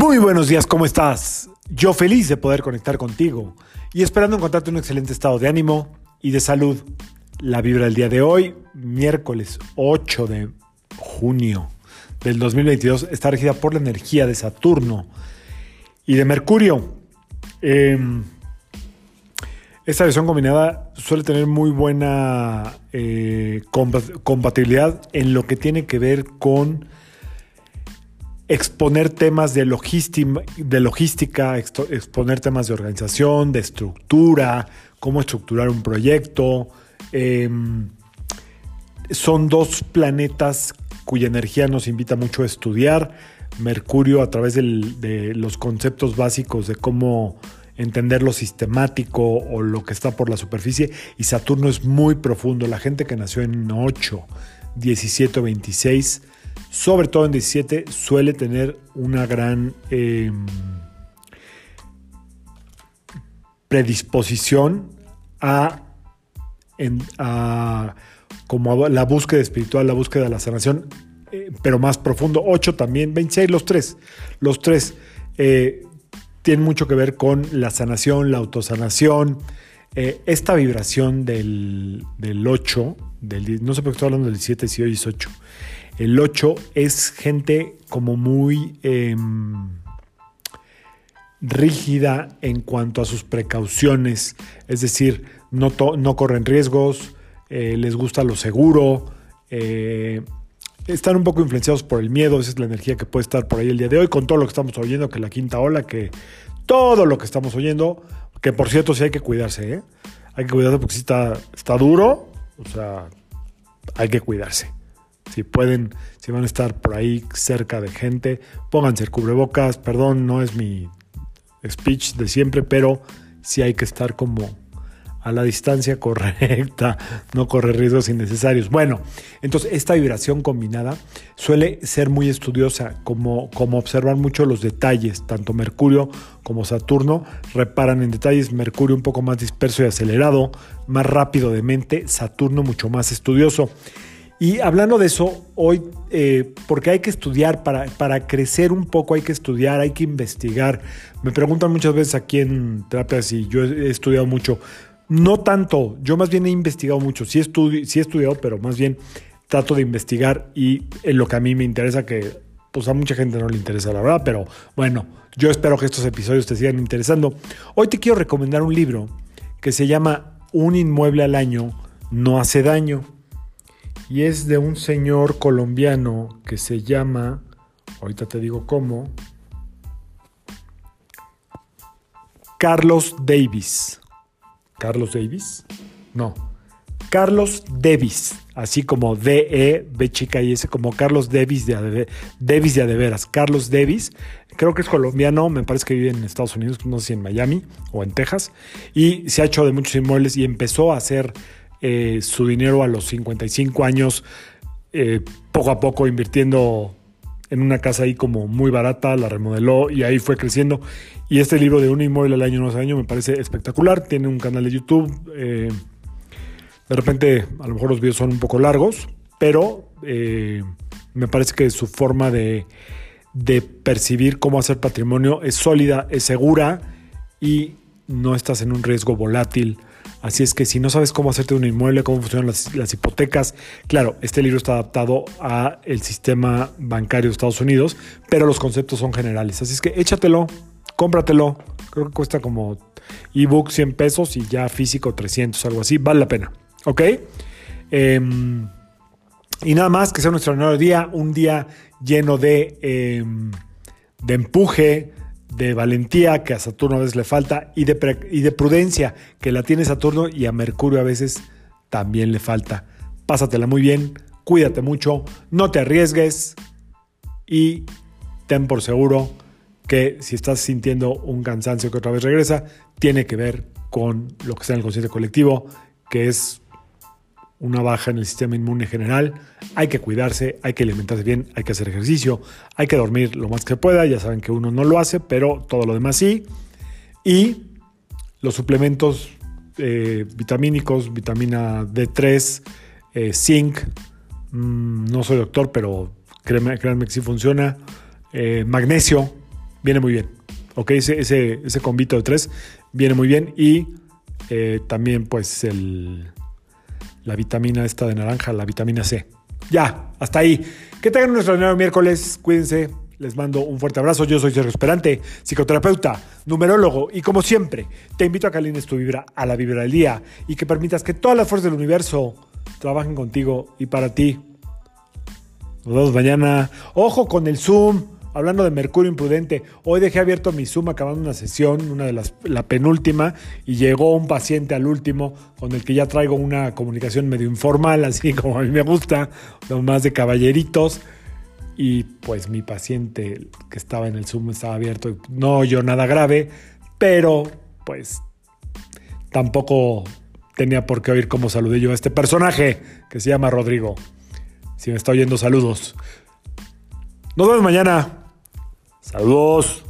Muy buenos días, ¿cómo estás? Yo feliz de poder conectar contigo y esperando encontrarte un excelente estado de ánimo y de salud. La vibra del día de hoy, miércoles 8 de junio del 2022, está regida por la energía de Saturno y de Mercurio. Em, esta versión combinada suele tener muy buena eh, compatibilidad en lo que tiene que ver con exponer temas de, logística, exponer temas de organización, de estructura, cómo estructurar un proyecto. Em, son dos planetas cuya energía nos invita mucho a estudiar. Mercurio a través de los conceptos básicos de cómo entender lo sistemático o lo que está por la superficie. Y Saturno es muy profundo. La gente que nació en 8, 17 o 26 sobre todo en 17, suele tener una gran em, predisposición a, como la búsqueda espiritual, la búsqueda de la sanación, eh, pero más profundo. 8 también, 26, los tres. Los tres eh, tienen mucho que ver con la sanación, la autosanación. Eh, esta vibración del, 8, del, no sé por qué estoy hablando del 17 si hoy es 8 el 8 es gente como muy em, rígida en cuanto a sus precauciones, es decir, no, no corren riesgos, eh, les gusta lo seguro, eh, están un poco influenciados por el miedo, esa es la energía que puede estar por ahí el día de hoy, con todo lo que estamos oyendo, que la quinta ola, que todo lo que estamos oyendo, que por cierto sí hay que cuidarse, ¿eh? hay que cuidarse porque sí está, está duro, o sea, hay que cuidarse. Si pueden, si van a estar por ahí cerca de gente, pónganse el cubrebocas. Perdón, no es mi speech de siempre, pero sí hay que estar como a la distancia correcta, no correr riesgos innecesarios. Bueno, entonces esta vibración combinada suele ser muy estudiosa, como, como observar mucho los detalles, tanto Mercurio como Saturno reparan en detalles, Mercurio un poco más disperso y acelerado, más rápido de mente, Saturno mucho más estudioso. Y hablando de eso, hoy, eh, porque hay que estudiar, para, para crecer un poco hay que estudiar, hay que investigar. Me preguntan muchas veces aquí en terapia si yo he estudiado mucho. No tanto, yo más bien he investigado mucho. Sí, sí he estudiado, pero más bien trato de investigar y en lo que a mí me interesa, que pues a mucha gente no le interesa la verdad, pero bueno, yo espero que estos episodios te sigan interesando. Hoy te quiero recomendar un libro que se llama Un inmueble al año no hace daño y es de un señor colombiano que se llama, ahorita te digo cómo, Carlos Davis. ¿Carlos Davis? No. Carlos Davis, así como D-E, B chica y S, como Carlos Davis de, Davis de Adeveras. Carlos Davis, creo que es colombiano, me parece que vive en Estados Unidos, no sé si en Miami o en Texas, y se ha hecho de muchos inmuebles y empezó a hacer eh, su dinero a los 55 años, eh, poco a poco invirtiendo en una casa ahí como muy barata, la remodeló y ahí fue creciendo. Y este libro de un inmueble al año no año me parece espectacular. Tiene un canal de YouTube. Eh, de repente, a lo mejor los videos son un poco largos, pero me parece que su forma de, de percibir cómo hacer patrimonio es sólida, es segura y no estás en un riesgo volátil Así es que si no sabes cómo hacerte un inmueble, cómo funcionan las, hipotecas, claro, este libro está adaptado a el sistema bancario de Estados Unidos, pero los conceptos son generales. Así es que échatelo, cómpratelo. Creo que cuesta como ebook 100 pesos y ya físico 300, algo así. Vale la pena. ¿Ok? Em, y nada más que sea un extraordinario día, un día lleno de, em, de empuje, de valentía que a Saturno a veces le falta y de, y de prudencia que la tiene Saturno y a Mercurio a veces también le falta. Pásatela muy bien, cuídate mucho, no te arriesgues y ten por seguro que si estás sintiendo un cansancio que otra vez regresa, tiene que ver con lo que está en el consciente colectivo, que es una baja en el sistema inmune general, hay que cuidarse, hay que alimentarse bien, hay que hacer ejercicio, hay que dormir lo más que pueda, ya saben que uno no lo hace, pero todo lo demás sí. Y los suplementos eh, vitamínicos, vitamina D3, eh, zinc, mm, no soy doctor, pero créanme, que sí funciona, eh, magnesio, viene muy bien. Ok, ese, ese, ese convito de tres viene muy bien. Y también, pues, el, la vitamina esta de naranja, la vitamina C. Ya, hasta ahí. Que tengan un extraordinario miércoles. Cuídense. Les mando un fuerte abrazo. Yo soy Sergio Esperante, psicoterapeuta, numerólogo. Y como siempre, te invito a que alines tu vibra a la vibra del día y que permitas que todas las fuerzas del universo trabajen contigo y para ti. Nos vemos mañana. Ojo con el Zoom. Hablando de Mercurio imprudente, hoy dejé abierto mi Zoom acabando una sesión, una de las, la penúltima, y llegó un paciente al último con el que ya traigo una comunicación medio informal, así como a mí me gusta, más de caballeritos. Y pues mi paciente que estaba en el Zoom estaba abierto, no oyó nada grave, pero pues tampoco tenía por qué oír cómo saludé yo a este personaje que se llama Rodrigo. Si me está oyendo, saludos. Nos vemos mañana. Saludos.